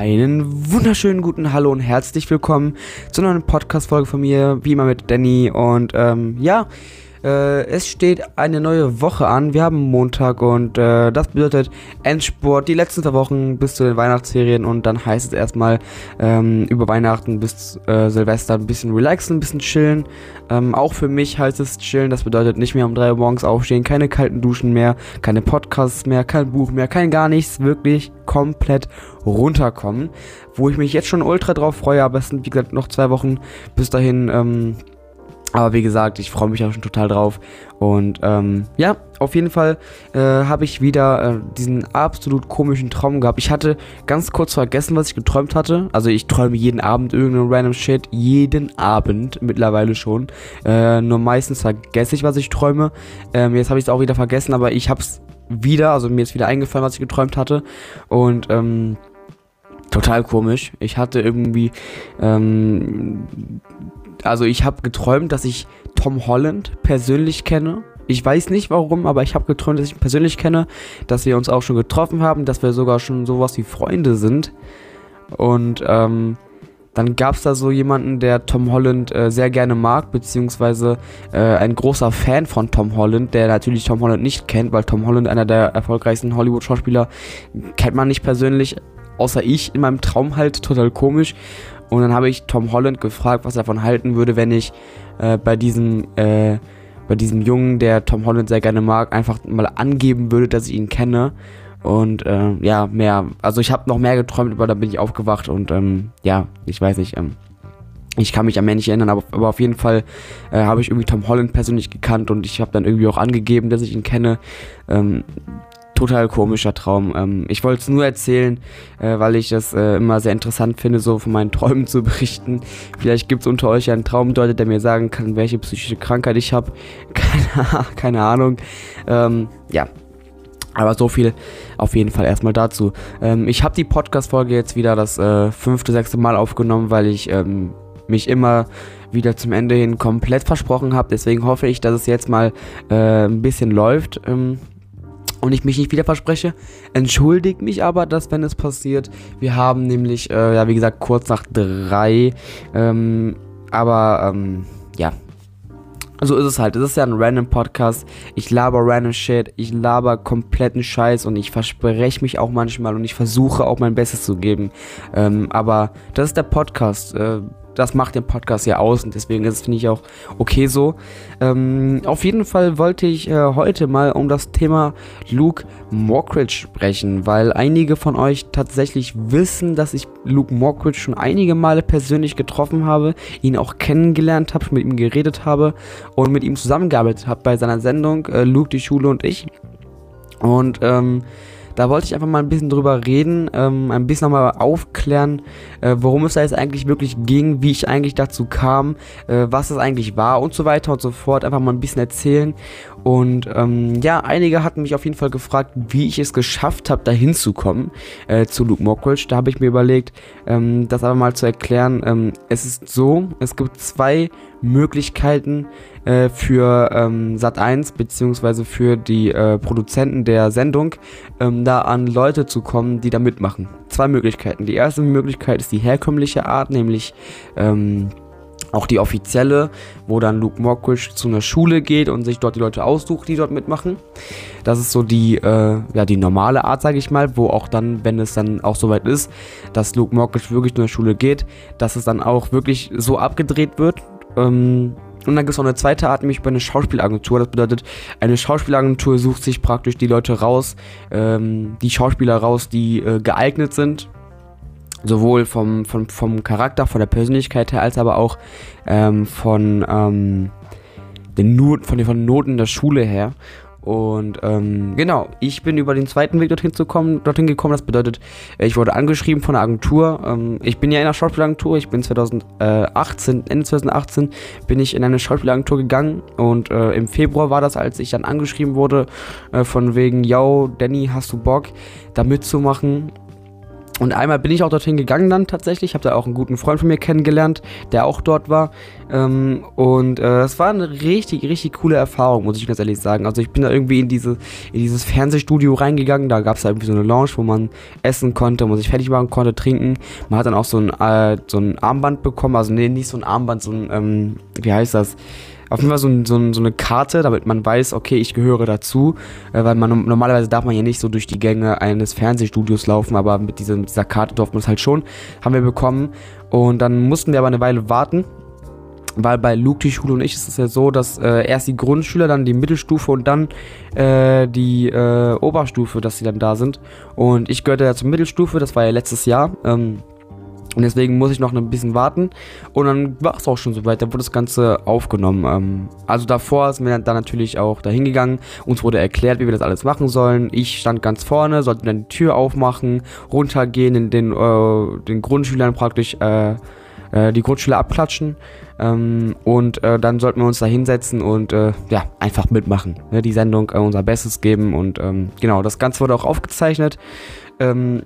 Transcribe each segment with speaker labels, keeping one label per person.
Speaker 1: Einen wunderschönen guten Hallo und herzlich willkommen zu einer neuen Podcast-Folge von mir, wie immer mit Danny. Und ähm, ja, äh, es steht eine neue Woche an. Wir haben Montag und äh, das bedeutet Endsport. Die letzten zwei Wochen bis zu den Weihnachtsferien und dann heißt es erstmal ähm, über Weihnachten bis äh, Silvester ein bisschen relaxen, ein bisschen chillen. Ähm, auch für mich heißt es chillen. Das bedeutet nicht mehr um 3 Uhr morgens aufstehen, keine kalten Duschen mehr, keine Podcasts mehr, kein Buch mehr, kein gar nichts. Wirklich komplett runterkommen. Wo ich mich jetzt schon ultra drauf freue, aber es sind wie gesagt noch zwei Wochen bis dahin. Ähm, aber wie gesagt, ich freue mich auch schon total drauf. Und ähm, ja, auf jeden Fall äh, habe ich wieder äh, diesen absolut komischen Traum gehabt. Ich hatte ganz kurz vergessen, was ich geträumt hatte. Also ich träume jeden Abend irgendeinen random Shit. Jeden Abend mittlerweile schon. Äh, nur meistens vergesse ich, was ich träume. Ähm, jetzt habe ich es auch wieder vergessen, aber ich habe es wieder, also mir ist wieder eingefallen, was ich geträumt hatte. Und ähm, total komisch. Ich hatte irgendwie ähm, also ich habe geträumt, dass ich Tom Holland persönlich kenne. Ich weiß nicht warum, aber ich habe geträumt, dass ich ihn persönlich kenne, dass wir uns auch schon getroffen haben, dass wir sogar schon sowas wie Freunde sind. Und ähm, dann gab es da so jemanden, der Tom Holland äh, sehr gerne mag, beziehungsweise äh, ein großer Fan von Tom Holland, der natürlich Tom Holland nicht kennt, weil Tom Holland einer der erfolgreichsten Hollywood-Schauspieler kennt man nicht persönlich, außer ich in meinem Traum halt total komisch. Und dann habe ich Tom Holland gefragt, was er davon halten würde, wenn ich äh, bei diesem äh, bei diesem Jungen, der Tom Holland sehr gerne mag, einfach mal angeben würde, dass ich ihn kenne. Und äh, ja, mehr. Also ich habe noch mehr geträumt, aber dann bin ich aufgewacht und ähm, ja, ich weiß nicht. Ähm, ich kann mich am Ende nicht erinnern, aber, aber auf jeden Fall äh, habe ich irgendwie Tom Holland persönlich gekannt und ich habe dann irgendwie auch angegeben, dass ich ihn kenne. Ähm, total komischer Traum. Ähm, ich wollte es nur erzählen, äh, weil ich das äh, immer sehr interessant finde, so von meinen Träumen zu berichten. Vielleicht gibt es unter euch einen Traumdeuter, der mir sagen kann, welche psychische Krankheit ich habe. Keine, keine, Ahnung. Ähm, ja. Aber so viel auf jeden Fall erstmal dazu. Ähm, ich habe die Podcast-Folge jetzt wieder das äh, fünfte, sechste Mal aufgenommen, weil ich ähm, mich immer wieder zum Ende hin komplett versprochen habe. Deswegen hoffe ich, dass es jetzt mal äh, ein bisschen läuft. Und ich mich nicht wieder verspreche. Entschuldigt mich aber, dass wenn es passiert, wir haben nämlich, äh, ja, wie gesagt, kurz nach drei, ähm, aber, ähm, ja. So ist es halt. Es ist ja ein random Podcast. Ich laber random Shit. Ich laber kompletten Scheiß und ich verspreche mich auch manchmal und ich versuche auch mein Bestes zu geben. Ähm, aber das ist der Podcast. Äh, das macht den Podcast ja aus und deswegen ist es, finde ich, auch okay so. Ähm, auf jeden Fall wollte ich äh, heute mal um das Thema Luke Mockridge sprechen, weil einige von euch tatsächlich wissen, dass ich Luke Mockridge schon einige Male persönlich getroffen habe, ihn auch kennengelernt habe, mit ihm geredet habe und mit ihm zusammengearbeitet habe bei seiner Sendung äh, Luke, die Schule und ich. Und ähm, da wollte ich einfach mal ein bisschen drüber reden, ähm, ein bisschen nochmal aufklären, äh, worum es da jetzt eigentlich wirklich ging, wie ich eigentlich dazu kam, äh, was es eigentlich war und so weiter und so fort. Einfach mal ein bisschen erzählen. Und ähm, ja, einige hatten mich auf jeden Fall gefragt, wie ich es geschafft habe, da hinzukommen äh, zu Luke Mockridge. Da habe ich mir überlegt, ähm, das aber mal zu erklären. Ähm, es ist so, es gibt zwei Möglichkeiten äh, für ähm, Sat1 beziehungsweise für die äh, Produzenten der Sendung, ähm, da an Leute zu kommen, die da mitmachen. Zwei Möglichkeiten. Die erste Möglichkeit ist die herkömmliche Art, nämlich ähm, auch die offizielle, wo dann Luke Mockridge zu einer Schule geht und sich dort die Leute aussucht, die dort mitmachen. Das ist so die, äh, ja, die normale Art, sage ich mal, wo auch dann, wenn es dann auch soweit ist, dass Luke Mockridge wirklich zu einer Schule geht, dass es dann auch wirklich so abgedreht wird. Ähm, und dann gibt es noch eine zweite Art, nämlich bei einer Schauspielagentur. Das bedeutet, eine Schauspielagentur sucht sich praktisch die Leute raus, ähm, die Schauspieler raus, die äh, geeignet sind sowohl vom, vom, vom Charakter, von der Persönlichkeit her, als aber auch ähm, von, ähm, den Not, von den Noten der Schule her. Und ähm, genau, ich bin über den zweiten Weg dorthin, zu kommen, dorthin gekommen. Das bedeutet, ich wurde angeschrieben von der Agentur. Ähm, ich bin ja in einer Schauspielagentur. Ich bin 2018, Ende 2018 bin ich in eine Schauspielagentur gegangen. Und äh, im Februar war das, als ich dann angeschrieben wurde, äh, von wegen, yo, Danny, hast du Bock, da mitzumachen? Und einmal bin ich auch dorthin gegangen dann tatsächlich. Ich habe da auch einen guten Freund von mir kennengelernt, der auch dort war. Ähm, und äh, es war eine richtig, richtig coole Erfahrung, muss ich ganz ehrlich sagen. Also ich bin da irgendwie in, diese, in dieses Fernsehstudio reingegangen. Da gab es da irgendwie so eine Lounge, wo man essen konnte, wo man sich fertig machen konnte, trinken. Man hat dann auch so ein, äh, so ein Armband bekommen. Also nee, nicht so ein Armband, so ein, ähm, wie heißt das? Auf jeden Fall so, so, so, eine Karte, damit man weiß, okay, ich gehöre dazu. Äh, weil man normalerweise darf man ja nicht so durch die Gänge eines Fernsehstudios laufen, aber mit, diesem, dieser Karte durfte man es halt schon. Haben wir bekommen. Und dann mussten wir aber eine Weile warten. Weil bei Luke, die Schule und ich ist es ja so, dass äh, erst die Grundschüler, dann die Mittelstufe und dann äh, die äh, Oberstufe, dass sie dann da sind. Und ich gehörte ja zur Mittelstufe, das war ja letztes Jahr. Ähm, und deswegen muss ich noch ein bisschen warten. Und dann war es auch schon soweit. Dann wurde das Ganze aufgenommen. Ähm, also davor sind wir dann natürlich auch dahin gegangen. Uns wurde erklärt, wie wir das alles machen sollen. Ich stand ganz vorne, sollte dann die Tür aufmachen, runtergehen, in den, äh, den Grundschülern praktisch äh, äh, die Grundschüler abklatschen. Ähm, und äh, dann sollten wir uns da hinsetzen und äh, ja, einfach mitmachen. Ne? Die Sendung äh, unser Bestes geben. Und ähm, genau, das Ganze wurde auch aufgezeichnet. Ähm,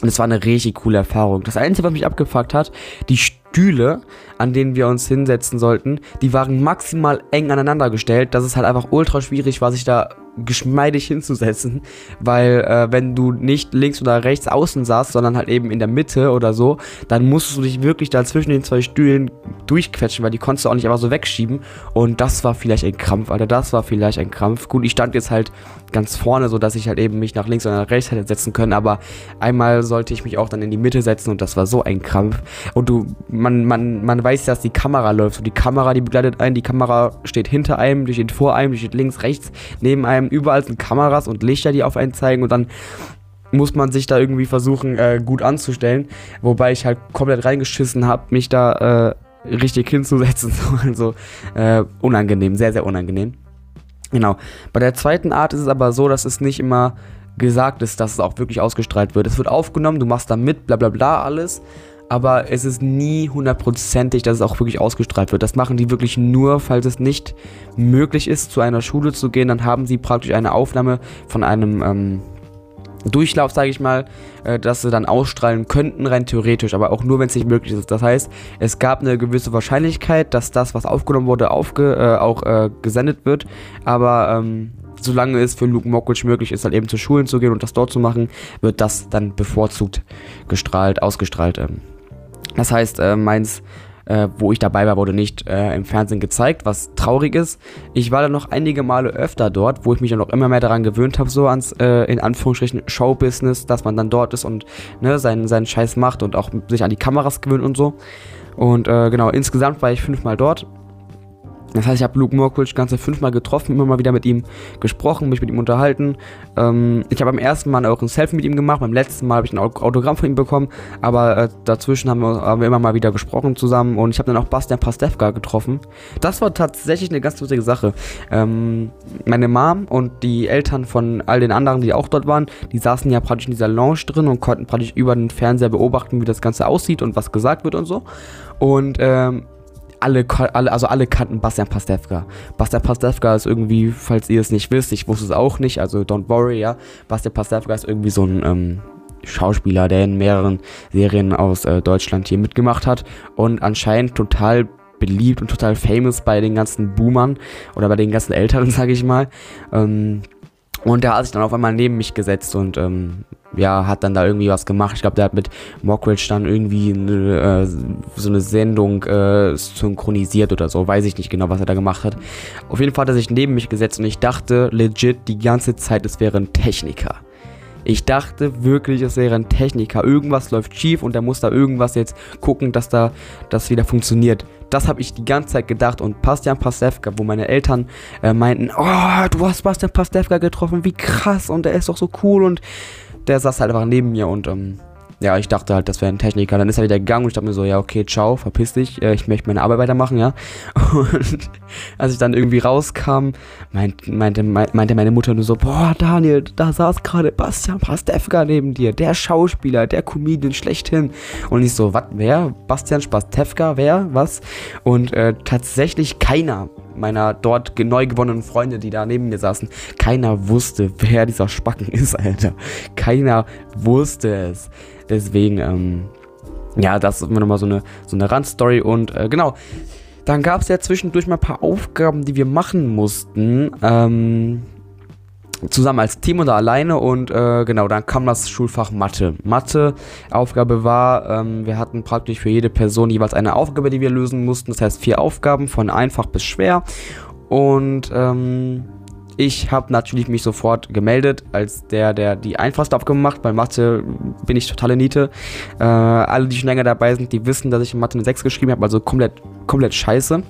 Speaker 1: und es war eine richtig coole Erfahrung. Das Einzige, was mich abgefuckt hat, die Stühle, an denen wir uns hinsetzen sollten, die waren maximal eng aneinander gestellt, dass es halt einfach ultra schwierig war, sich da geschmeidig hinzusetzen, weil äh, wenn du nicht links oder rechts außen saßt, sondern halt eben in der Mitte oder so, dann musstest du dich wirklich da zwischen den zwei Stühlen durchquetschen, weil die konntest du auch nicht einfach so wegschieben. Und das war vielleicht ein Krampf, Alter, das war vielleicht ein Krampf. Gut, ich stand jetzt halt ganz vorne, so dass ich halt eben mich nach links oder nach rechts hätte setzen können, aber einmal sollte ich mich auch dann in die Mitte setzen und das war so ein Krampf. Und du, man, man, man weiß, dass die Kamera läuft. Und die Kamera, die begleitet einen, die Kamera steht hinter einem, die steht vor einem, die steht links, rechts, neben einem, überall sind Kameras und Lichter, die auf einen zeigen und dann muss man sich da irgendwie versuchen, äh, gut anzustellen. Wobei ich halt komplett reingeschissen habe, mich da äh, richtig hinzusetzen. also äh, unangenehm, sehr, sehr unangenehm. Genau. Bei der zweiten Art ist es aber so, dass es nicht immer gesagt ist, dass es auch wirklich ausgestrahlt wird. Es wird aufgenommen, du machst da mit, bla bla bla alles aber es ist nie hundertprozentig, dass es auch wirklich ausgestrahlt wird. Das machen die wirklich nur, falls es nicht möglich ist, zu einer Schule zu gehen. Dann haben sie praktisch eine Aufnahme von einem ähm, Durchlauf, sage ich mal, äh, dass sie dann ausstrahlen könnten, rein theoretisch, aber auch nur, wenn es nicht möglich ist. Das heißt, es gab eine gewisse Wahrscheinlichkeit, dass das, was aufgenommen wurde, aufge äh, auch äh, gesendet wird, aber ähm, solange es für Luke Mockridge möglich ist, halt eben zu Schulen zu gehen und das dort zu machen, wird das dann bevorzugt gestrahlt, ausgestrahlt. Ähm. Das heißt, äh, meins, äh, wo ich dabei war, wurde nicht äh, im Fernsehen gezeigt, was traurig ist. Ich war dann noch einige Male öfter dort, wo ich mich dann auch immer mehr daran gewöhnt habe, so ans, äh, in Anführungsstrichen, Showbusiness, dass man dann dort ist und ne, seinen, seinen Scheiß macht und auch sich an die Kameras gewöhnt und so. Und äh, genau, insgesamt war ich fünfmal dort das heißt, ich habe Luke Mockridge ganze fünfmal getroffen, immer mal wieder mit ihm gesprochen, mich mit ihm unterhalten. Ähm, ich habe beim ersten Mal auch ein Selfie mit ihm gemacht, beim letzten Mal habe ich ein Autogramm von ihm bekommen, aber äh, dazwischen haben wir, haben wir, immer mal wieder gesprochen zusammen und ich habe dann auch Bastian Pastewka getroffen. Das war tatsächlich eine ganz lustige Sache. Ähm, meine Mom und die Eltern von all den anderen, die auch dort waren, die saßen ja praktisch in dieser Lounge drin und konnten praktisch über den Fernseher beobachten, wie das Ganze aussieht und was gesagt wird und so. Und ähm, alle, alle, also alle kannten Bastian Pastewka. Bastian Pastewka ist irgendwie, falls ihr es nicht wisst, ich wusste es auch nicht, also don't worry, ja. Bastian Pastewka ist irgendwie so ein ähm, Schauspieler, der in mehreren Serien aus äh, Deutschland hier mitgemacht hat und anscheinend total beliebt und total famous bei den ganzen Boomern oder bei den ganzen Älteren, sage ich mal. Ähm, und der hat sich dann auf einmal neben mich gesetzt und ähm, ja, hat dann da irgendwie was gemacht. Ich glaube, der hat mit Mockridge dann irgendwie eine, äh, so eine Sendung äh, synchronisiert oder so. Weiß ich nicht genau, was er da gemacht hat. Auf jeden Fall hat er sich neben mich gesetzt und ich dachte legit die ganze Zeit, es wäre ein Techniker. Ich dachte wirklich, es wäre ein Techniker. Irgendwas läuft schief und er muss da irgendwas jetzt gucken, dass da das wieder funktioniert. Das habe ich die ganze Zeit gedacht und Bastian Pastewka, wo meine Eltern äh, meinten, oh, du hast Bastian Pastewka getroffen, wie krass und er ist doch so cool und der saß halt einfach neben mir und ähm, ja, ich dachte halt, das wäre ein Techniker. Dann ist er wieder gegangen und ich dachte mir so, ja, okay, ciao, verpiss dich, äh, ich möchte meine Arbeit weitermachen, ja. Und als ich dann irgendwie rauskam, meint, meinte, meinte meine Mutter nur so, boah, Daniel, da saß gerade Bastian Pastewka neben dir, der Schauspieler, der Comedian schlechthin. Und ich so, was, wer? Bastian Pastewka, wer? Was? Und äh, tatsächlich keiner meiner dort neu gewonnenen Freunde, die da neben mir saßen. Keiner wusste, wer dieser Spacken ist, Alter. Keiner wusste es. Deswegen, ähm, ja, das ist immer nochmal so eine, so eine Randstory und äh, genau. Dann gab es ja zwischendurch mal ein paar Aufgaben, die wir machen mussten. Ähm, zusammen als Team oder alleine und äh, genau, dann kam das Schulfach Mathe. Mathe, Aufgabe war, ähm, wir hatten praktisch für jede Person jeweils eine Aufgabe, die wir lösen mussten. Das heißt vier Aufgaben, von einfach bis schwer. Und ähm, ich habe natürlich mich sofort gemeldet als der, der die einfachste Aufgabe macht. Bei Mathe bin ich totale Niete. Äh, alle, die schon länger dabei sind, die wissen, dass ich in Mathe eine 6 geschrieben habe, also komplett, komplett scheiße.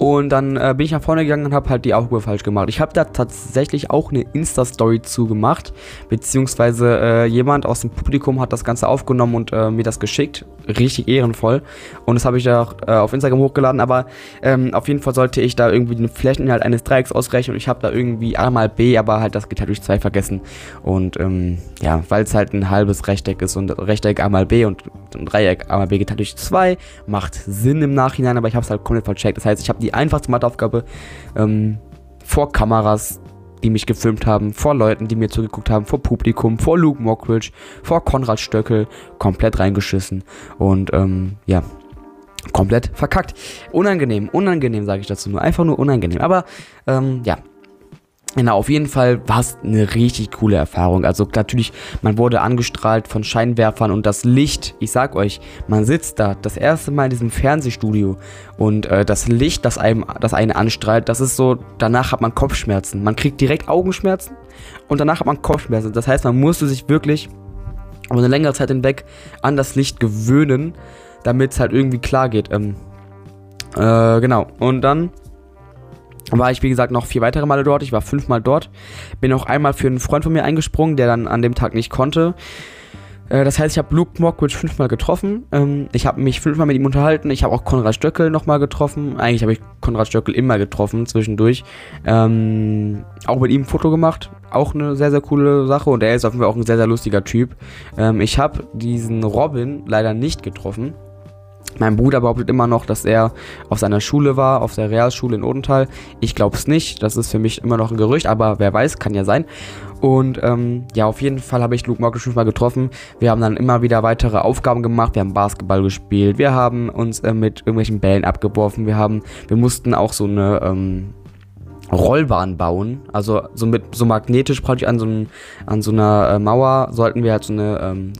Speaker 1: Und dann äh, bin ich nach vorne gegangen und habe halt die Aufgabe falsch gemacht. Ich habe da tatsächlich auch eine Insta-Story zugemacht, beziehungsweise äh, jemand aus dem Publikum hat das Ganze aufgenommen und äh, mir das geschickt. Richtig ehrenvoll. Und das habe ich da auch äh, auf Instagram hochgeladen. Aber ähm, auf jeden Fall sollte ich da irgendwie den Flächeninhalt eines Dreiecks ausrechnen. Und ich habe da irgendwie A mal B, aber halt das geht halt durch zwei vergessen. Und ähm, ja, weil es halt ein halbes Rechteck ist und Rechteck A mal B und ein Dreieck A mal B geht halt durch zwei. Macht Sinn im Nachhinein, aber ich habe es halt komplett vercheckt. Das heißt, ich habe die die einfachste Matheaufgabe ähm, vor Kameras, die mich gefilmt haben, vor Leuten, die mir zugeguckt haben, vor Publikum, vor Luke Mockridge, vor Konrad Stöckel, komplett reingeschissen und ähm, ja, komplett verkackt. Unangenehm, unangenehm sage ich dazu nur, einfach nur unangenehm. Aber ähm, ja, Genau, auf jeden Fall war es eine richtig coole Erfahrung. Also natürlich, man wurde angestrahlt von Scheinwerfern und das Licht, ich sag euch, man sitzt da das erste Mal in diesem Fernsehstudio und äh, das Licht, das einem, das einen anstrahlt, das ist so, danach hat man Kopfschmerzen. Man kriegt direkt Augenschmerzen und danach hat man Kopfschmerzen. Das heißt, man musste sich wirklich über eine längere Zeit hinweg an das Licht gewöhnen, damit es halt irgendwie klar geht. Ähm, äh, genau, und dann war ich, wie gesagt, noch vier weitere Male dort. Ich war fünfmal dort. Bin auch einmal für einen Freund von mir eingesprungen, der dann an dem Tag nicht konnte. Äh, das heißt, ich habe Luke Mockridge fünfmal getroffen. Ähm, ich habe mich fünfmal mit ihm unterhalten. Ich habe auch Konrad Stöckel nochmal getroffen. Eigentlich habe ich Konrad Stöckel immer getroffen zwischendurch. Ähm, auch mit ihm ein Foto gemacht. Auch eine sehr, sehr coole Sache. Und er ist auf jeden Fall auch ein sehr, sehr lustiger Typ. Ähm, ich habe diesen Robin leider nicht getroffen. Mein Bruder behauptet immer noch, dass er auf seiner Schule war, auf der Realschule in Odenthal. Ich glaube es nicht. Das ist für mich immer noch ein Gerücht, aber wer weiß, kann ja sein. Und ähm, ja, auf jeden Fall habe ich Luke Morgan schon mal getroffen. Wir haben dann immer wieder weitere Aufgaben gemacht. Wir haben Basketball gespielt. Wir haben uns äh, mit irgendwelchen Bällen abgeworfen. Wir haben, wir mussten auch so eine ähm, Rollbahn bauen. Also so mit so magnetisch praktisch an so, einem, an so einer äh, Mauer sollten wir halt so eine ähm,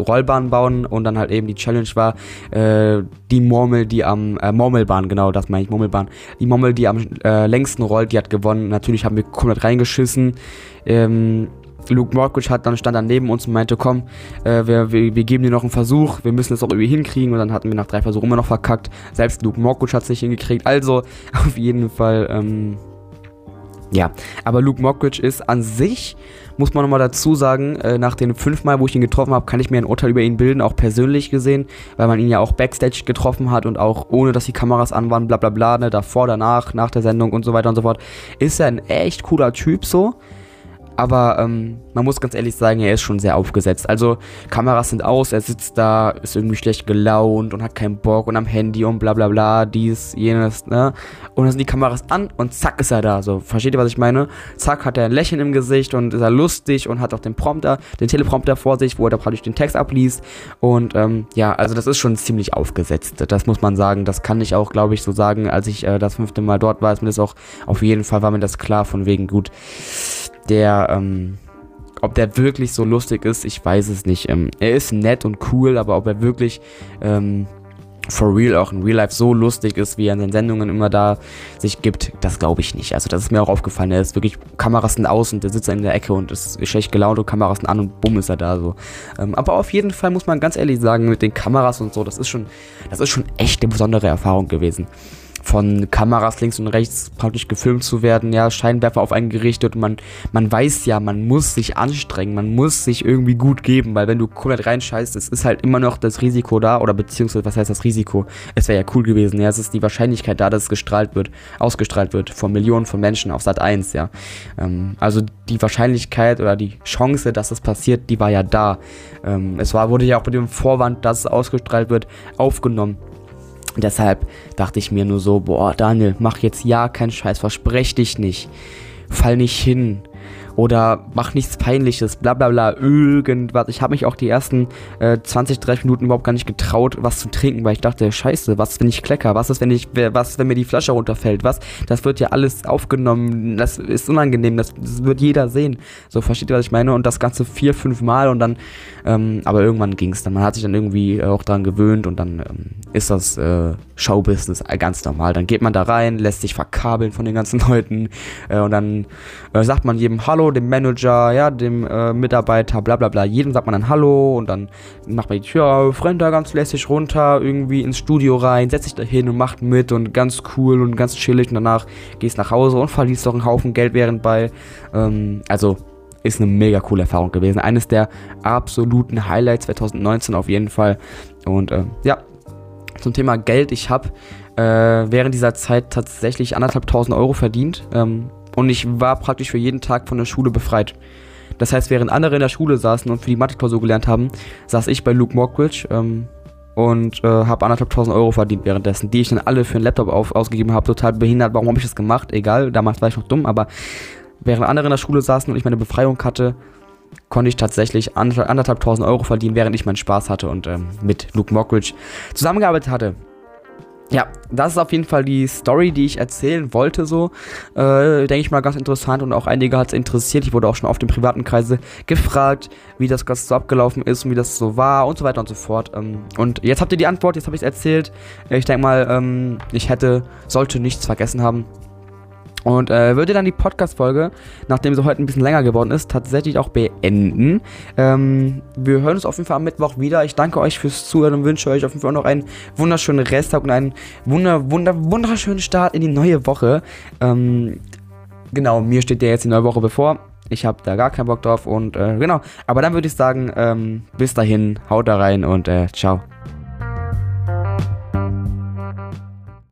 Speaker 1: Rollbahn bauen und dann halt eben die Challenge war, äh, die Murmel, die am, äh, Murmelbahn, genau, das meine ich, Murmelbahn. Die Murmel, die am äh, längsten rollt, die hat gewonnen. Natürlich haben wir komplett reingeschissen. Ähm, Luke Morkridge hat dann stand dann neben uns und meinte, komm, äh, wir, wir, wir, geben dir noch einen Versuch, wir müssen es auch irgendwie hinkriegen. Und dann hatten wir nach drei Versuchen immer noch verkackt. Selbst Luke Morkridge hat es nicht hingekriegt. Also auf jeden Fall, ähm, ja. Aber Luke Mockridge ist an sich muss man nochmal dazu sagen, äh, nach den fünf Mal, wo ich ihn getroffen habe, kann ich mir ein Urteil über ihn bilden, auch persönlich gesehen, weil man ihn ja auch Backstage getroffen hat und auch ohne, dass die Kameras an waren, bla bla bla, ne, davor, danach, nach der Sendung und so weiter und so fort. Ist er ein echt cooler Typ so. Aber ähm, man muss ganz ehrlich sagen, er ist schon sehr aufgesetzt. Also Kameras sind aus, er sitzt da, ist irgendwie schlecht gelaunt und hat keinen Bock und am Handy und bla bla bla, dies, jenes, ne? Und dann sind die Kameras an und zack ist er da. So, versteht ihr, was ich meine? Zack hat er ein Lächeln im Gesicht und ist er lustig und hat auch den Prompter, den Teleprompter vor sich, wo er da praktisch den Text abliest. Und ähm, ja, also das ist schon ziemlich aufgesetzt. Das muss man sagen. Das kann ich auch, glaube ich, so sagen, als ich äh, das fünfte Mal dort war, ist mir das auch auf jeden Fall war mir das klar, von wegen gut der, ähm, ob der wirklich so lustig ist, ich weiß es nicht. Ähm, er ist nett und cool, aber ob er wirklich ähm, for real auch in real life so lustig ist, wie er in den Sendungen immer da sich gibt, das glaube ich nicht. Also das ist mir auch aufgefallen. Er ist wirklich, Kameras sind aus und der sitzt in der Ecke und ist schlecht gelaunt und Kameras sind an und bumm ist er da so. Ähm, aber auf jeden Fall muss man ganz ehrlich sagen, mit den Kameras und so, das ist schon, das ist schon echt eine besondere Erfahrung gewesen von Kameras links und rechts praktisch gefilmt zu werden, ja, Scheinwerfer auf einen gerichtet und man, man weiß ja, man muss sich anstrengen, man muss sich irgendwie gut geben, weil wenn du komplett reinscheißt, es ist halt immer noch das Risiko da, oder beziehungsweise, was heißt das Risiko? Es wäre ja cool gewesen, ja, es ist die Wahrscheinlichkeit da, dass es gestrahlt wird, ausgestrahlt wird von Millionen von Menschen auf Sat 1, ja. Ähm, also die Wahrscheinlichkeit oder die Chance, dass es passiert, die war ja da. Ähm, es war, wurde ja auch mit dem Vorwand, dass es ausgestrahlt wird, aufgenommen. Deshalb dachte ich mir nur so, boah, Daniel, mach jetzt ja keinen Scheiß, versprech dich nicht. Fall nicht hin oder mach nichts Peinliches, bla bla bla, irgendwas. Ich habe mich auch die ersten äh, 20, 30 Minuten überhaupt gar nicht getraut, was zu trinken, weil ich dachte, scheiße, was wenn ich klecker, was ist, wenn ich, was, wenn mir die Flasche runterfällt, was, das wird ja alles aufgenommen, das ist unangenehm, das, das wird jeder sehen. So, versteht ihr, was ich meine? Und das Ganze vier, fünf Mal und dann, ähm, aber irgendwann ging es dann. Man hat sich dann irgendwie auch daran gewöhnt und dann ähm, ist das äh, Showbusiness ganz normal. Dann geht man da rein, lässt sich verkabeln von den ganzen Leuten äh, und dann äh, sagt man jedem Hallo, dem Manager, ja, dem äh, Mitarbeiter, bla bla bla. Jedem sagt man dann Hallo und dann macht man die Tür auf, rennt da ganz lässig runter, irgendwie ins Studio rein, setzt sich da hin und macht mit und ganz cool und ganz chillig und danach gehst nach Hause und verliest doch einen Haufen Geld während bei. Ähm, also ist eine mega coole Erfahrung gewesen. Eines der absoluten Highlights 2019 auf jeden Fall. Und äh, ja, zum Thema Geld. Ich habe äh, während dieser Zeit tatsächlich anderthalb tausend Euro verdient. Ähm, und ich war praktisch für jeden Tag von der Schule befreit. Das heißt, während andere in der Schule saßen und für die Mathe-Klausur gelernt haben, saß ich bei Luke Mockridge ähm, und äh, habe anderthalb tausend Euro verdient währenddessen, die ich dann alle für einen Laptop auf, ausgegeben habe. Total behindert. Warum habe ich das gemacht? Egal, damals war ich noch dumm, aber während andere in der Schule saßen und ich meine Befreiung hatte, konnte ich tatsächlich anderthalb tausend Euro verdienen, während ich meinen Spaß hatte und ähm, mit Luke Mockridge zusammengearbeitet hatte. Ja, das ist auf jeden Fall die Story, die ich erzählen wollte, so. Äh, Denke ich mal ganz interessant und auch einige hat es interessiert. Ich wurde auch schon auf den privaten Kreise gefragt, wie das Ganze so abgelaufen ist und wie das so war und so weiter und so fort. Ähm, und jetzt habt ihr die Antwort, jetzt habe ich es erzählt. Ich denke mal, ähm, ich hätte, sollte nichts vergessen haben. Und äh, würde dann die Podcast-Folge, nachdem sie heute ein bisschen länger geworden ist, tatsächlich auch beenden. Ähm, wir hören uns auf jeden Fall am Mittwoch wieder. Ich danke euch fürs Zuhören und wünsche euch auf jeden Fall noch einen wunderschönen Resttag und einen wunder, wunder, wunderschönen Start in die neue Woche. Ähm, genau, mir steht ja jetzt die neue Woche bevor. Ich habe da gar keinen Bock drauf und äh, genau. Aber dann würde ich sagen, ähm, bis dahin, haut da rein und äh, ciao.